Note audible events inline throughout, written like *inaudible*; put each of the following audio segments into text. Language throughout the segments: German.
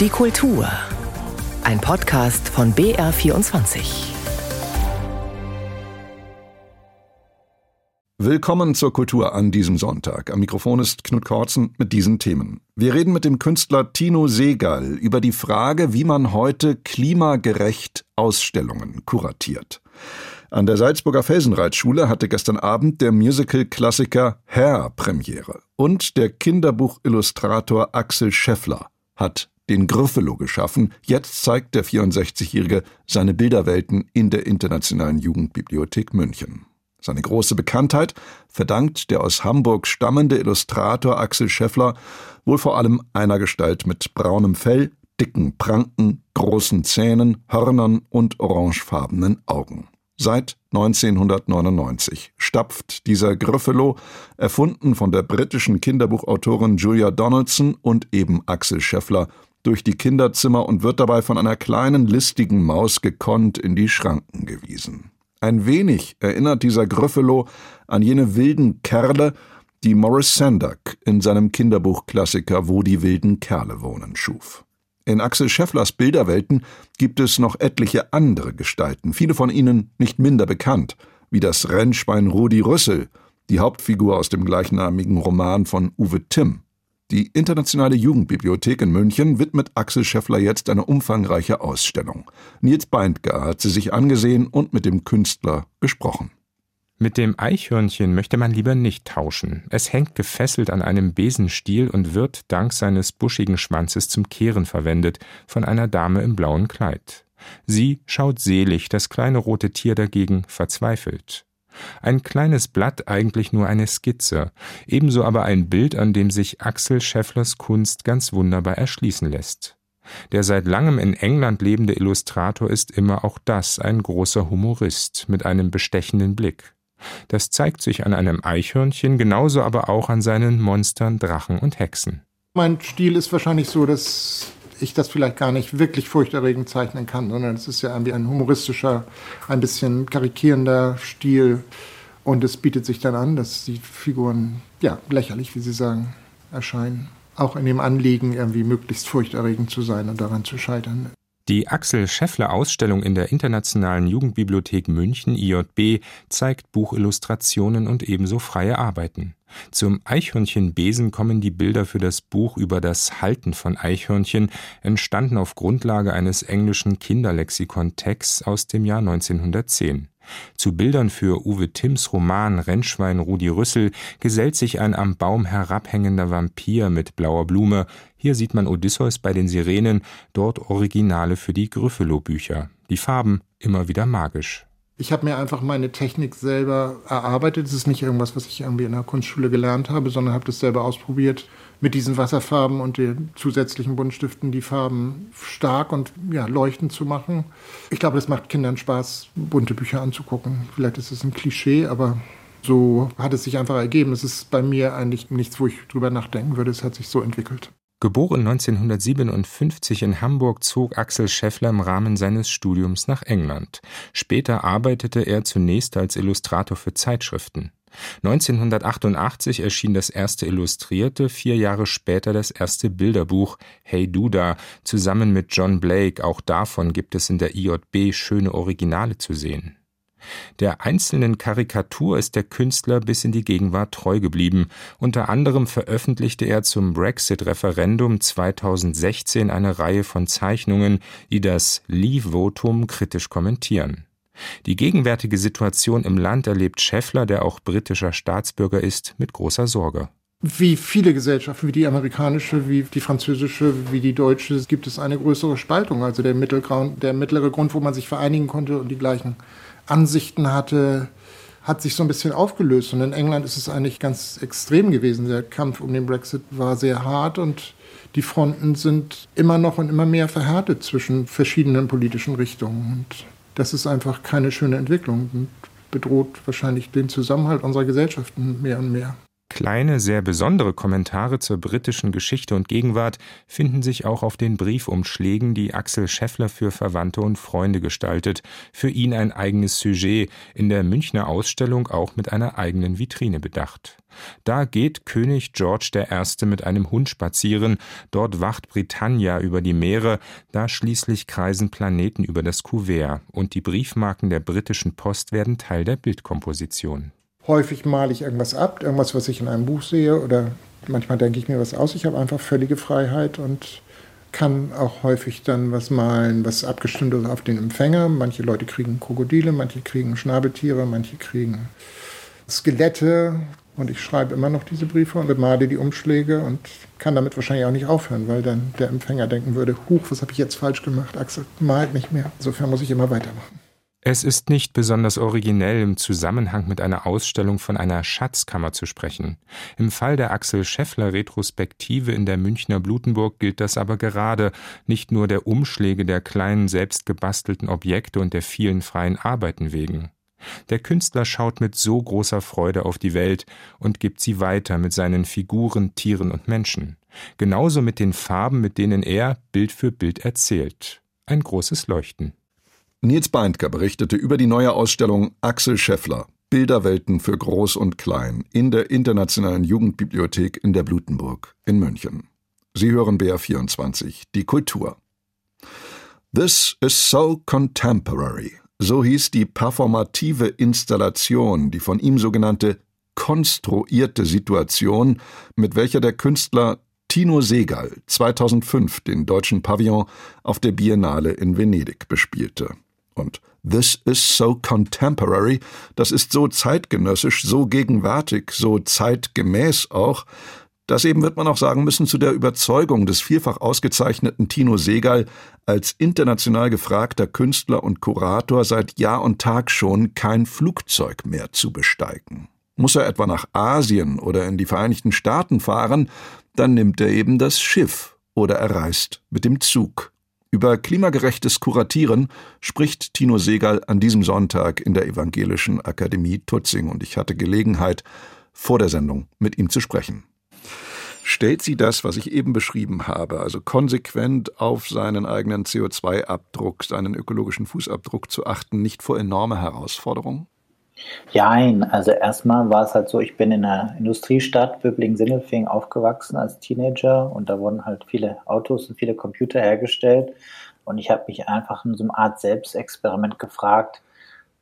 Die Kultur. Ein Podcast von BR24. Willkommen zur Kultur an diesem Sonntag. Am Mikrofon ist Knut Kortzen mit diesen Themen. Wir reden mit dem Künstler Tino Segal über die Frage, wie man heute klimagerecht Ausstellungen kuratiert. An der Salzburger Felsenreitschule hatte gestern Abend der Musical-Klassiker Herr Premiere und der Kinderbuchillustrator Axel Scheffler hat den Griffelo geschaffen. Jetzt zeigt der 64-Jährige seine Bilderwelten in der Internationalen Jugendbibliothek München. Seine große Bekanntheit verdankt der aus Hamburg stammende Illustrator Axel Scheffler wohl vor allem einer Gestalt mit braunem Fell, dicken Pranken, großen Zähnen, Hörnern und orangefarbenen Augen. Seit 1999 stapft dieser Griffelo, erfunden von der britischen Kinderbuchautorin Julia Donaldson und eben Axel Scheffler, durch die Kinderzimmer und wird dabei von einer kleinen listigen Maus gekonnt in die Schranken gewiesen. Ein wenig erinnert dieser Griffelo an jene wilden Kerle, die Morris Sandock in seinem Kinderbuchklassiker Wo die wilden Kerle wohnen schuf. In Axel Schefflers Bilderwelten gibt es noch etliche andere Gestalten, viele von ihnen nicht minder bekannt, wie das Rennschwein Rudi Rüssel, die Hauptfigur aus dem gleichnamigen Roman von Uwe Timm. Die Internationale Jugendbibliothek in München widmet Axel Scheffler jetzt eine umfangreiche Ausstellung. Nils Beindger hat sie sich angesehen und mit dem Künstler gesprochen. Mit dem Eichhörnchen möchte man lieber nicht tauschen. Es hängt gefesselt an einem Besenstiel und wird dank seines buschigen Schwanzes zum Kehren verwendet von einer Dame im blauen Kleid. Sie schaut selig, das kleine rote Tier dagegen verzweifelt. Ein kleines Blatt eigentlich nur eine Skizze, ebenso aber ein Bild, an dem sich Axel Schefflers Kunst ganz wunderbar erschließen lässt. Der seit langem in England lebende Illustrator ist immer auch das ein großer Humorist mit einem bestechenden Blick. Das zeigt sich an einem Eichhörnchen, genauso aber auch an seinen Monstern, Drachen und Hexen. Mein Stil ist wahrscheinlich so, dass ich das vielleicht gar nicht wirklich furchterregend zeichnen kann, sondern es ist ja irgendwie ein humoristischer, ein bisschen karikierender Stil. Und es bietet sich dann an, dass die Figuren, ja, lächerlich, wie Sie sagen, erscheinen. Auch in dem Anliegen, irgendwie möglichst furchterregend zu sein und daran zu scheitern. Die Axel Scheffler Ausstellung in der Internationalen Jugendbibliothek München IJB zeigt Buchillustrationen und ebenso freie Arbeiten. Zum Eichhörnchenbesen kommen die Bilder für das Buch über das Halten von Eichhörnchen, entstanden auf Grundlage eines englischen Kinderlexikon-Texts aus dem Jahr 1910. Zu Bildern für Uwe Timms Roman Rennschwein Rudi Rüssel gesellt sich ein am Baum herabhängender Vampir mit blauer Blume. Hier sieht man Odysseus bei den Sirenen, dort Originale für die Gryffalo-Bücher. Die Farben immer wieder magisch. Ich habe mir einfach meine Technik selber erarbeitet. Es ist nicht irgendwas, was ich irgendwie in der Kunstschule gelernt habe, sondern habe das selber ausprobiert, mit diesen Wasserfarben und den zusätzlichen Buntstiften die Farben stark und ja, leuchtend zu machen. Ich glaube, das macht Kindern Spaß, bunte Bücher anzugucken. Vielleicht ist es ein Klischee, aber so hat es sich einfach ergeben. Es ist bei mir eigentlich nichts, wo ich drüber nachdenken würde. Es hat sich so entwickelt. Geboren 1957 in Hamburg zog Axel Scheffler im Rahmen seines Studiums nach England. Später arbeitete er zunächst als Illustrator für Zeitschriften. 1988 erschien das erste Illustrierte, vier Jahre später das erste Bilderbuch Hey Duda zusammen mit John Blake, auch davon gibt es in der IJB schöne Originale zu sehen. Der einzelnen Karikatur ist der Künstler bis in die Gegenwart treu geblieben. Unter anderem veröffentlichte er zum Brexit-Referendum 2016 eine Reihe von Zeichnungen, die das Leave-Votum kritisch kommentieren. Die gegenwärtige Situation im Land erlebt Scheffler, der auch britischer Staatsbürger ist, mit großer Sorge. Wie viele Gesellschaften, wie die amerikanische, wie die französische, wie die deutsche, gibt es eine größere Spaltung. Also der, der mittlere Grund, wo man sich vereinigen konnte und die gleichen Ansichten hatte, hat sich so ein bisschen aufgelöst. Und in England ist es eigentlich ganz extrem gewesen. Der Kampf um den Brexit war sehr hart und die Fronten sind immer noch und immer mehr verhärtet zwischen verschiedenen politischen Richtungen. Und das ist einfach keine schöne Entwicklung und bedroht wahrscheinlich den Zusammenhalt unserer Gesellschaften mehr und mehr. Kleine, sehr besondere Kommentare zur britischen Geschichte und Gegenwart finden sich auch auf den Briefumschlägen, die Axel Scheffler für Verwandte und Freunde gestaltet. Für ihn ein eigenes Sujet, in der Münchner Ausstellung auch mit einer eigenen Vitrine bedacht. Da geht König George I. mit einem Hund spazieren, dort wacht Britannia über die Meere, da schließlich kreisen Planeten über das Kuvert und die Briefmarken der britischen Post werden Teil der Bildkomposition. Häufig male ich irgendwas ab, irgendwas, was ich in einem Buch sehe oder manchmal denke ich mir was aus. Ich habe einfach völlige Freiheit und kann auch häufig dann was malen, was abgestimmt ist auf den Empfänger. Manche Leute kriegen Krokodile, manche kriegen Schnabeltiere, manche kriegen Skelette. Und ich schreibe immer noch diese Briefe und bemale die Umschläge und kann damit wahrscheinlich auch nicht aufhören, weil dann der Empfänger denken würde, huch, was habe ich jetzt falsch gemacht? Axel malt nicht mehr. Insofern muss ich immer weitermachen. Es ist nicht besonders originell, im Zusammenhang mit einer Ausstellung von einer Schatzkammer zu sprechen. Im Fall der Axel Scheffler Retrospektive in der Münchner Blutenburg gilt das aber gerade, nicht nur der Umschläge der kleinen selbstgebastelten Objekte und der vielen freien Arbeiten wegen. Der Künstler schaut mit so großer Freude auf die Welt und gibt sie weiter mit seinen Figuren, Tieren und Menschen. Genauso mit den Farben, mit denen er Bild für Bild erzählt. Ein großes Leuchten. Nils Beindker berichtete über die neue Ausstellung Axel Scheffler Bilderwelten für Groß und Klein in der Internationalen Jugendbibliothek in der Blutenburg in München. Sie hören BR24, die Kultur. This is so contemporary. So hieß die performative Installation, die von ihm sogenannte konstruierte Situation, mit welcher der Künstler Tino Segal 2005 den deutschen Pavillon auf der Biennale in Venedig bespielte. Und This is so contemporary, das ist so zeitgenössisch, so gegenwärtig, so zeitgemäß auch, das eben wird man auch sagen müssen zu der Überzeugung des vielfach ausgezeichneten Tino Segal als international gefragter Künstler und Kurator seit Jahr und Tag schon kein Flugzeug mehr zu besteigen. Muss er etwa nach Asien oder in die Vereinigten Staaten fahren, dann nimmt er eben das Schiff oder er reist mit dem Zug. Über klimagerechtes Kuratieren spricht Tino Segal an diesem Sonntag in der Evangelischen Akademie Tutzing und ich hatte Gelegenheit, vor der Sendung mit ihm zu sprechen. Stellt sie das, was ich eben beschrieben habe, also konsequent auf seinen eigenen CO2-Abdruck, seinen ökologischen Fußabdruck zu achten, nicht vor enorme Herausforderungen? Jein, also erstmal war es halt so, ich bin in einer Industriestadt Böblingen-Sindelfingen aufgewachsen als Teenager und da wurden halt viele Autos und viele Computer hergestellt und ich habe mich einfach in so einer Art Selbstexperiment gefragt,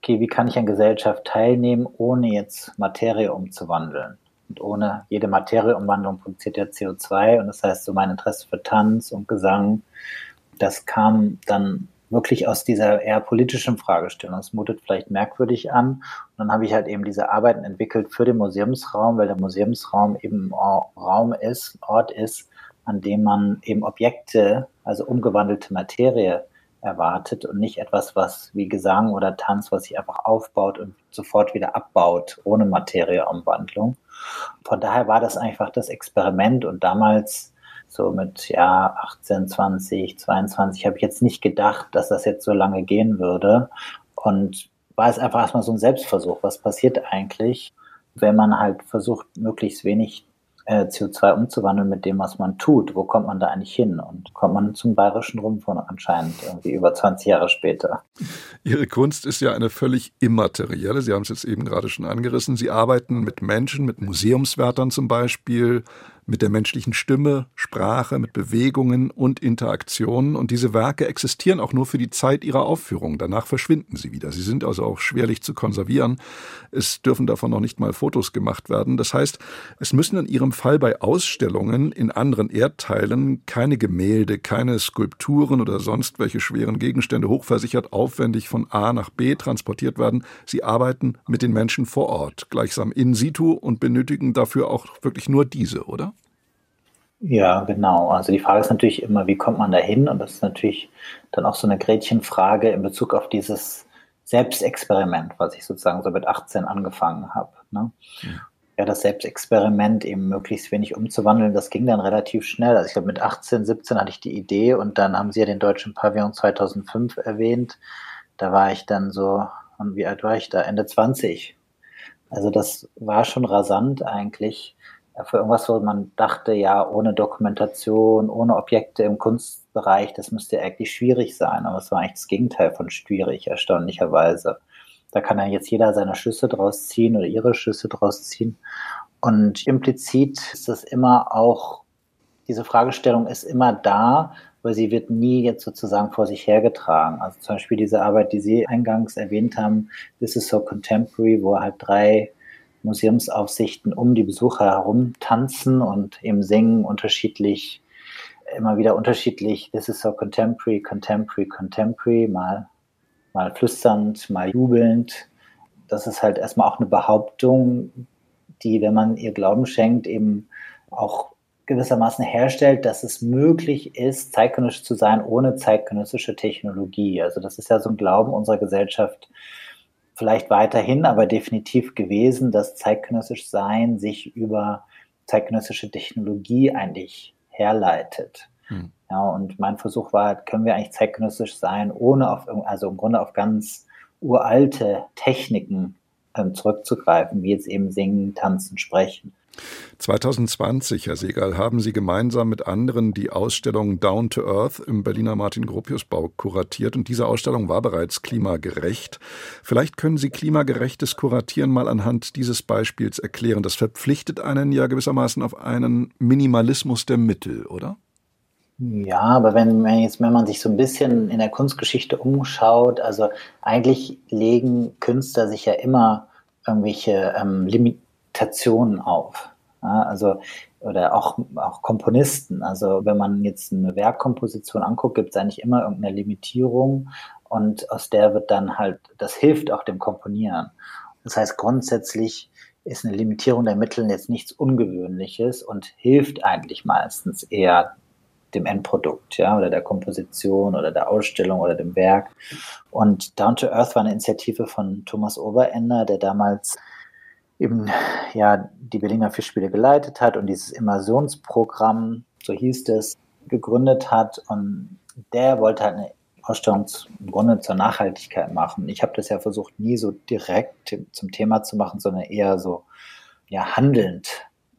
okay, wie kann ich an Gesellschaft teilnehmen, ohne jetzt Materie umzuwandeln? Und ohne jede Materieumwandlung produziert ja CO2 und das heißt so mein Interesse für Tanz und Gesang, das kam dann wirklich aus dieser eher politischen Fragestellung. Das mutet vielleicht merkwürdig an. Und dann habe ich halt eben diese Arbeiten entwickelt für den Museumsraum, weil der Museumsraum eben Raum ist, Ort ist, an dem man eben Objekte, also umgewandelte Materie erwartet und nicht etwas, was wie Gesang oder Tanz, was sich einfach aufbaut und sofort wieder abbaut, ohne Materieumwandlung. Von daher war das einfach das Experiment und damals so mit ja 18, 20, 22 habe ich jetzt nicht gedacht, dass das jetzt so lange gehen würde und war es einfach erstmal so ein Selbstversuch. Was passiert eigentlich, wenn man halt versucht, möglichst wenig äh, CO2 umzuwandeln mit dem, was man tut? Wo kommt man da eigentlich hin? Und kommt man zum Bayerischen Rundfunk anscheinend irgendwie über 20 Jahre später? Ihre Kunst ist ja eine völlig immaterielle. Sie haben es jetzt eben gerade schon angerissen. Sie arbeiten mit Menschen, mit Museumswärtern zum Beispiel, mit der menschlichen Stimme, Sprache, mit Bewegungen und Interaktionen. Und diese Werke existieren auch nur für die Zeit ihrer Aufführung. Danach verschwinden sie wieder. Sie sind also auch schwerlich zu konservieren. Es dürfen davon noch nicht mal Fotos gemacht werden. Das heißt, es müssen in Ihrem Fall bei Ausstellungen in anderen Erdteilen keine Gemälde, keine Skulpturen oder sonst welche schweren Gegenstände hochversichert aufwendig von A nach B transportiert werden. Sie arbeiten mit den Menschen vor Ort, gleichsam in situ und benötigen dafür auch wirklich nur diese, oder? Ja, genau. Also die Frage ist natürlich immer, wie kommt man da hin? Und das ist natürlich dann auch so eine Gretchenfrage in Bezug auf dieses Selbstexperiment, was ich sozusagen so mit 18 angefangen habe. Ne? Ja. ja, das Selbstexperiment eben möglichst wenig umzuwandeln, das ging dann relativ schnell. Also ich glaube, mit 18, 17 hatte ich die Idee und dann haben sie ja den Deutschen Pavillon 2005 erwähnt. Da war ich dann so, und wie alt war ich da? Ende 20 Also das war schon rasant eigentlich für irgendwas, wo man dachte, ja, ohne Dokumentation, ohne Objekte im Kunstbereich, das müsste eigentlich schwierig sein. Aber es war eigentlich das Gegenteil von schwierig, erstaunlicherweise. Da kann ja jetzt jeder seine Schlüsse draus ziehen oder ihre Schlüsse draus ziehen. Und implizit ist das immer auch, diese Fragestellung ist immer da, weil sie wird nie jetzt sozusagen vor sich hergetragen. Also zum Beispiel diese Arbeit, die Sie eingangs erwähnt haben, This is so Contemporary, wo halt drei Museumsaufsichten um die Besucher herum tanzen und eben singen unterschiedlich, immer wieder unterschiedlich, This is so Contemporary, Contemporary, Contemporary, mal, mal flüsternd, mal jubelnd. Das ist halt erstmal auch eine Behauptung, die, wenn man ihr Glauben schenkt, eben auch gewissermaßen herstellt, dass es möglich ist, zeitgenössisch zu sein ohne zeitgenössische Technologie. Also das ist ja so ein Glauben unserer Gesellschaft, vielleicht weiterhin, aber definitiv gewesen, dass zeitgenössisch Sein sich über zeitgenössische Technologie eigentlich herleitet. Hm. Ja, und mein Versuch war, können wir eigentlich zeitgenössisch sein, ohne auf, also im Grunde auf ganz uralte Techniken zurückzugreifen, wie jetzt eben Singen, Tanzen, Sprechen. 2020, Herr Segal, haben Sie gemeinsam mit anderen die Ausstellung Down to Earth im Berliner Martin-Gropius-Bau kuratiert und diese Ausstellung war bereits klimagerecht. Vielleicht können Sie klimagerechtes Kuratieren mal anhand dieses Beispiels erklären. Das verpflichtet einen ja gewissermaßen auf einen Minimalismus der Mittel, oder? Ja, aber wenn, wenn, jetzt, wenn man sich so ein bisschen in der Kunstgeschichte umschaut, also eigentlich legen Künstler sich ja immer irgendwelche ähm, Limitationen auf. Ja, also oder auch, auch Komponisten. Also wenn man jetzt eine Werkkomposition anguckt, gibt es eigentlich immer irgendeine Limitierung und aus der wird dann halt, das hilft auch dem Komponieren. Das heißt, grundsätzlich ist eine Limitierung der Mittel jetzt nichts Ungewöhnliches und hilft eigentlich meistens eher dem Endprodukt, ja, oder der Komposition oder der Ausstellung oder dem Werk. Und Down to Earth war eine Initiative von Thomas Oberender, der damals eben ja die Berliner Fischspiele geleitet hat und dieses Immersionsprogramm, so hieß es, gegründet hat. Und der wollte halt eine Ausstellung im Grunde zur Nachhaltigkeit machen. Ich habe das ja versucht, nie so direkt zum Thema zu machen, sondern eher so ja handelnd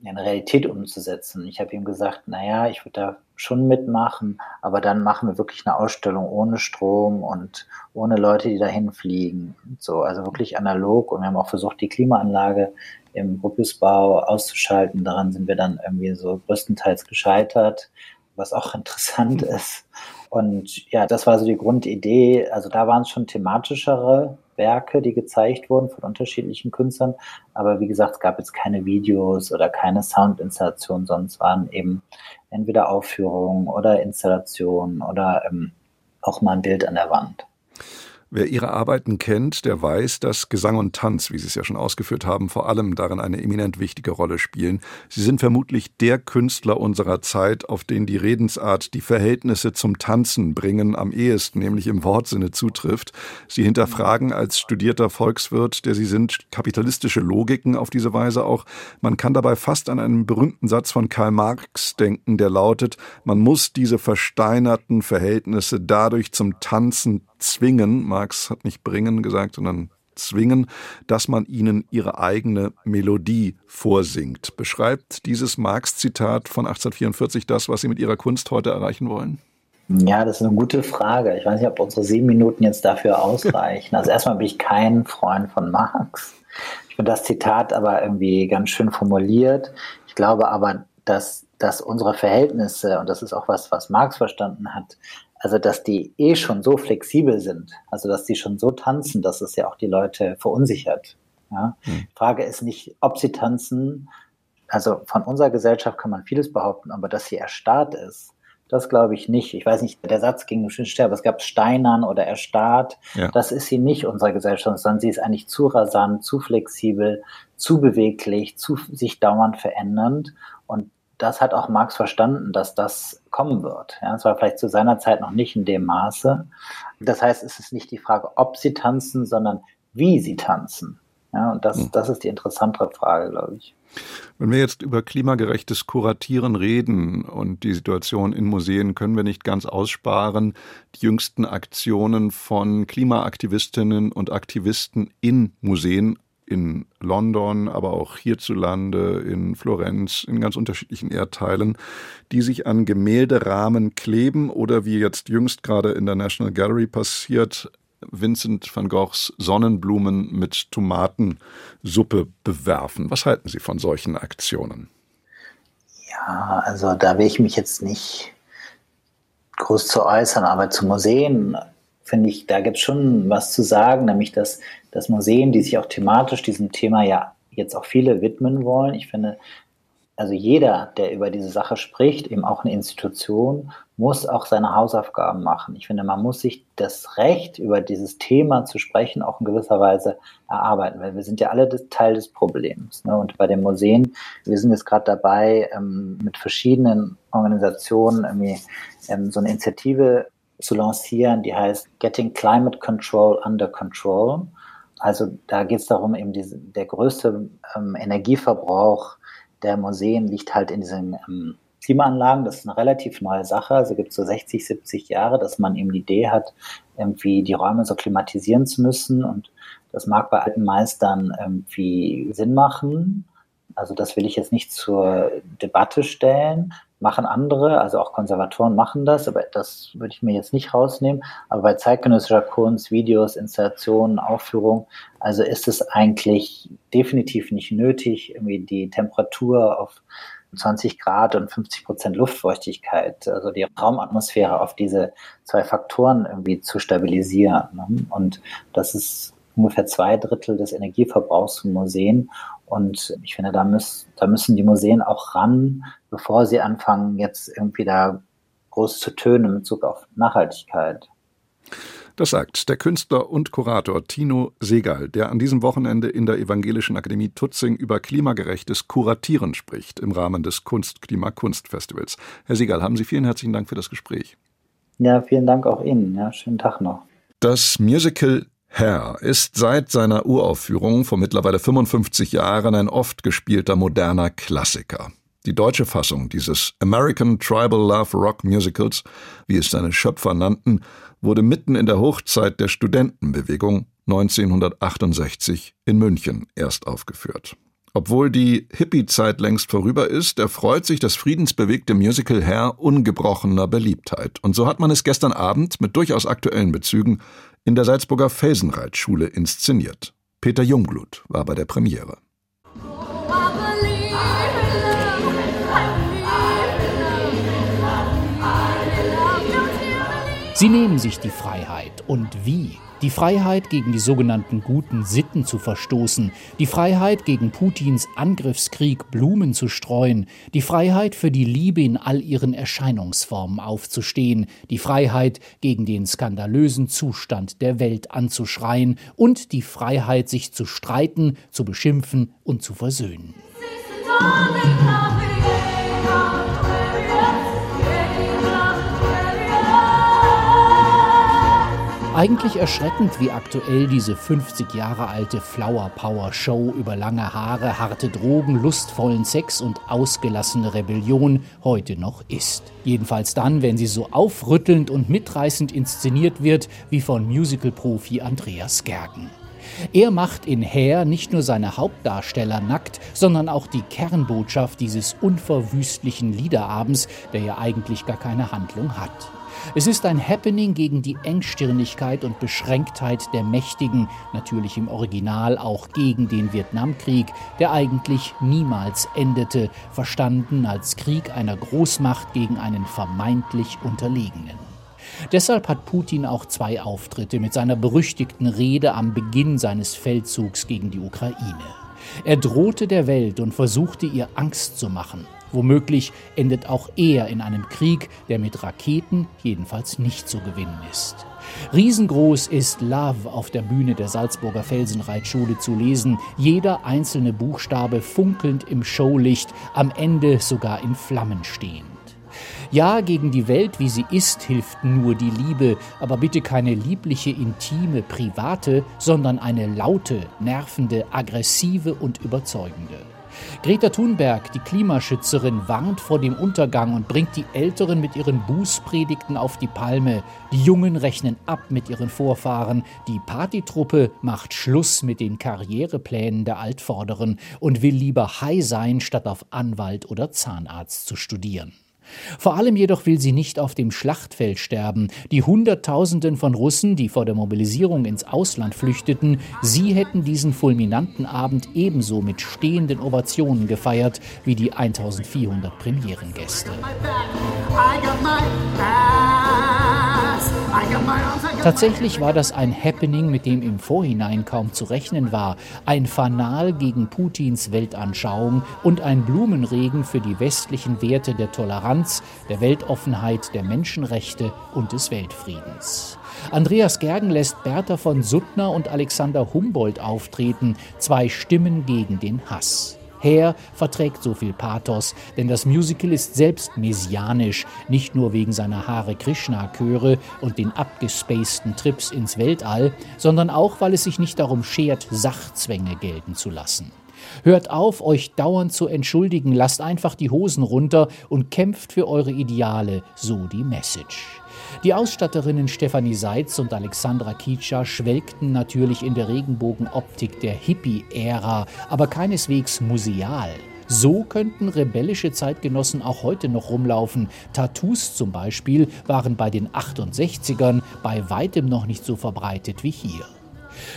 eine Realität umzusetzen. Ich habe ihm gesagt, naja, ich würde da schon mitmachen, aber dann machen wir wirklich eine Ausstellung ohne Strom und ohne Leute, die dahin fliegen. So, also wirklich analog. Und wir haben auch versucht, die Klimaanlage im Ruppisbau auszuschalten. Daran sind wir dann irgendwie so größtenteils gescheitert, was auch *laughs* interessant ist. Und ja, das war so die Grundidee. Also da waren es schon thematischere Werke, die gezeigt wurden von unterschiedlichen Künstlern. Aber wie gesagt, es gab jetzt keine Videos oder keine Soundinstallationen, sonst waren eben entweder Aufführungen oder Installationen oder ähm, auch mal ein Bild an der Wand. Wer Ihre Arbeiten kennt, der weiß, dass Gesang und Tanz, wie Sie es ja schon ausgeführt haben, vor allem darin eine eminent wichtige Rolle spielen. Sie sind vermutlich der Künstler unserer Zeit, auf den die Redensart die Verhältnisse zum Tanzen bringen am ehesten, nämlich im Wortsinne zutrifft. Sie hinterfragen als studierter Volkswirt, der Sie sind, kapitalistische Logiken auf diese Weise auch. Man kann dabei fast an einen berühmten Satz von Karl Marx denken, der lautet, man muss diese versteinerten Verhältnisse dadurch zum Tanzen zwingen, Marx hat nicht bringen gesagt, sondern zwingen, dass man ihnen ihre eigene Melodie vorsingt. Beschreibt dieses Marx-Zitat von 1844 das, was Sie mit Ihrer Kunst heute erreichen wollen? Ja, das ist eine gute Frage. Ich weiß nicht, ob unsere sieben Minuten jetzt dafür ausreichen. Also erstmal bin ich kein Freund von Marx. Ich finde das Zitat aber irgendwie ganz schön formuliert. Ich glaube aber, dass, dass unsere Verhältnisse, und das ist auch was, was Marx verstanden hat, also dass die eh schon so flexibel sind, also dass die schon so tanzen, dass es ja auch die Leute verunsichert. Ja? Mhm. Frage ist nicht, ob sie tanzen. Also von unserer Gesellschaft kann man vieles behaupten, aber dass sie erstarrt ist, das glaube ich nicht. Ich weiß nicht, der Satz ging bestimmt aber es gab Steinern oder erstarrt. Ja. Das ist sie nicht unserer Gesellschaft, sondern sie ist eigentlich zu rasant, zu flexibel, zu beweglich, zu sich dauernd verändernd. Und das hat auch Marx verstanden, dass das kommen wird. Ja, es war vielleicht zu seiner Zeit noch nicht in dem Maße. Das heißt, es ist nicht die Frage, ob sie tanzen, sondern wie sie tanzen. Ja, und das, hm. das ist die interessantere Frage, glaube ich. Wenn wir jetzt über klimagerechtes Kuratieren reden und die Situation in Museen, können wir nicht ganz aussparen, die jüngsten Aktionen von Klimaaktivistinnen und Aktivisten in Museen in London, aber auch hierzulande, in Florenz, in ganz unterschiedlichen Erdteilen, die sich an Gemälderahmen kleben oder wie jetzt jüngst gerade in der National Gallery passiert, Vincent van Goghs Sonnenblumen mit Tomatensuppe bewerfen. Was halten Sie von solchen Aktionen? Ja, also da will ich mich jetzt nicht groß zu äußern, aber zu Museen finde ich, da gibt es schon was zu sagen, nämlich dass, dass Museen, die sich auch thematisch diesem Thema ja jetzt auch viele widmen wollen, ich finde, also jeder, der über diese Sache spricht, eben auch eine Institution, muss auch seine Hausaufgaben machen. Ich finde, man muss sich das Recht, über dieses Thema zu sprechen, auch in gewisser Weise erarbeiten, weil wir sind ja alle Teil des Problems. Ne? Und bei den Museen, wir sind jetzt gerade dabei, ähm, mit verschiedenen Organisationen irgendwie ähm, so eine Initiative zu lancieren, die heißt Getting Climate Control Under Control. Also da geht es darum, eben diese, der größte ähm, Energieverbrauch der Museen liegt halt in diesen ähm, Klimaanlagen. Das ist eine relativ neue Sache. Also gibt so 60, 70 Jahre, dass man eben die Idee hat, irgendwie die Räume so klimatisieren zu müssen. Und das mag bei alten Meistern irgendwie Sinn machen. Also das will ich jetzt nicht zur Debatte stellen machen andere, also auch Konservatoren machen das, aber das würde ich mir jetzt nicht rausnehmen. Aber bei zeitgenössischer Kunst, Videos, Installationen, Aufführung, also ist es eigentlich definitiv nicht nötig, irgendwie die Temperatur auf 20 Grad und 50 Prozent Luftfeuchtigkeit, also die Raumatmosphäre auf diese zwei Faktoren irgendwie zu stabilisieren. Und das ist ungefähr zwei Drittel des Energieverbrauchs von Museen. Und ich finde, da, müß, da müssen die Museen auch ran, bevor sie anfangen, jetzt irgendwie da groß zu tönen in Bezug auf Nachhaltigkeit. Das sagt der Künstler und Kurator Tino Segal, der an diesem Wochenende in der Evangelischen Akademie Tutzing über klimagerechtes Kuratieren spricht im Rahmen des Kunst-Klima-Kunst-Festivals. Herr Segal, haben Sie vielen herzlichen Dank für das Gespräch. Ja, vielen Dank auch Ihnen. Ja, schönen Tag noch. Das Musical Hair ist seit seiner Uraufführung vor mittlerweile 55 Jahren ein oft gespielter moderner Klassiker. Die deutsche Fassung dieses American Tribal Love Rock Musicals, wie es seine Schöpfer nannten, wurde mitten in der Hochzeit der Studentenbewegung 1968 in München erst aufgeführt. Obwohl die Hippie-Zeit längst vorüber ist, erfreut sich das friedensbewegte Musical Hair ungebrochener Beliebtheit. Und so hat man es gestern Abend mit durchaus aktuellen Bezügen in der Salzburger Felsenreitschule inszeniert. Peter Jungblut war bei der Premiere. Sie nehmen sich die Freiheit. Und wie? Die Freiheit, gegen die sogenannten guten Sitten zu verstoßen, die Freiheit, gegen Putins Angriffskrieg Blumen zu streuen, die Freiheit, für die Liebe in all ihren Erscheinungsformen aufzustehen, die Freiheit, gegen den skandalösen Zustand der Welt anzuschreien. Und die Freiheit, sich zu streiten, zu beschimpfen und zu versöhnen. Eigentlich erschreckend, wie aktuell diese 50 Jahre alte Flower Power Show über lange Haare, harte Drogen, lustvollen Sex und ausgelassene Rebellion heute noch ist. Jedenfalls dann, wenn sie so aufrüttelnd und mitreißend inszeniert wird wie von Musical-Profi Andreas Gergen. Er macht in Hair nicht nur seine Hauptdarsteller nackt, sondern auch die Kernbotschaft dieses unverwüstlichen Liederabends, der ja eigentlich gar keine Handlung hat. Es ist ein Happening gegen die Engstirnigkeit und Beschränktheit der Mächtigen, natürlich im Original auch gegen den Vietnamkrieg, der eigentlich niemals endete, verstanden als Krieg einer Großmacht gegen einen vermeintlich Unterlegenen. Deshalb hat Putin auch zwei Auftritte mit seiner berüchtigten Rede am Beginn seines Feldzugs gegen die Ukraine. Er drohte der Welt und versuchte ihr Angst zu machen. Womöglich endet auch er in einem Krieg, der mit Raketen jedenfalls nicht zu gewinnen ist. Riesengroß ist Love auf der Bühne der Salzburger Felsenreitschule zu lesen, jeder einzelne Buchstabe funkelnd im Showlicht, am Ende sogar in Flammen stehend. Ja, gegen die Welt, wie sie ist, hilft nur die Liebe, aber bitte keine liebliche, intime, private, sondern eine laute, nervende, aggressive und überzeugende. Greta Thunberg, die Klimaschützerin, warnt vor dem Untergang und bringt die Älteren mit ihren Bußpredigten auf die Palme. Die Jungen rechnen ab mit ihren Vorfahren. Die Partytruppe macht Schluss mit den Karriereplänen der Altvorderen und will lieber High sein, statt auf Anwalt oder Zahnarzt zu studieren. Vor allem jedoch will sie nicht auf dem Schlachtfeld sterben. Die Hunderttausenden von Russen, die vor der Mobilisierung ins Ausland flüchteten, sie hätten diesen fulminanten Abend ebenso mit stehenden Ovationen gefeiert wie die 1400 Premierengäste. I got my Tatsächlich war das ein Happening, mit dem im Vorhinein kaum zu rechnen war. Ein Fanal gegen Putins Weltanschauung und ein Blumenregen für die westlichen Werte der Toleranz, der Weltoffenheit, der Menschenrechte und des Weltfriedens. Andreas Gergen lässt Bertha von Suttner und Alexander Humboldt auftreten, zwei Stimmen gegen den Hass. Hair verträgt so viel Pathos, denn das Musical ist selbst messianisch, nicht nur wegen seiner Hare Krishna-Chöre und den abgespaceden Trips ins Weltall, sondern auch, weil es sich nicht darum schert, Sachzwänge gelten zu lassen. Hört auf, euch dauernd zu entschuldigen, lasst einfach die Hosen runter und kämpft für eure Ideale, so die Message. Die Ausstatterinnen Stefanie Seitz und Alexandra Kitscher schwelgten natürlich in der Regenbogenoptik der Hippie-Ära, aber keineswegs museal. So könnten rebellische Zeitgenossen auch heute noch rumlaufen. Tattoos zum Beispiel waren bei den 68ern bei weitem noch nicht so verbreitet wie hier.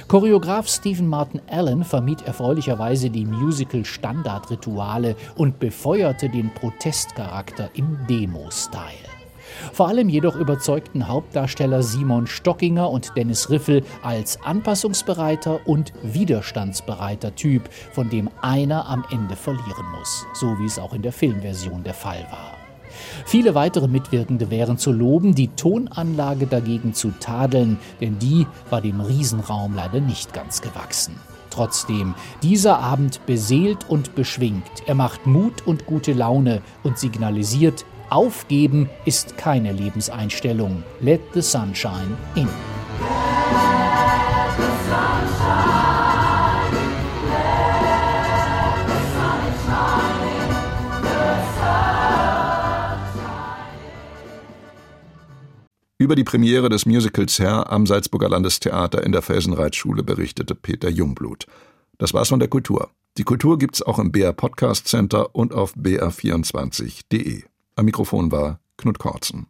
Choreograf Stephen Martin Allen vermied erfreulicherweise die Musical-Standardrituale und befeuerte den Protestcharakter im Demo-Style. Vor allem jedoch überzeugten Hauptdarsteller Simon Stockinger und Dennis Riffel als anpassungsbereiter und widerstandsbereiter Typ, von dem einer am Ende verlieren muss, so wie es auch in der Filmversion der Fall war. Viele weitere Mitwirkende wären zu loben, die Tonanlage dagegen zu tadeln, denn die war dem Riesenraum leider nicht ganz gewachsen. Trotzdem, dieser Abend beseelt und beschwingt. Er macht Mut und gute Laune und signalisiert, Aufgeben ist keine Lebenseinstellung. Let the sunshine in. Über die Premiere des Musicals Herr am Salzburger Landestheater in der Felsenreitschule berichtete Peter Jungblut. Das war's von der Kultur. Die Kultur gibt's auch im BR Podcast Center und auf br24.de. Am Mikrofon war Knut Kortzen.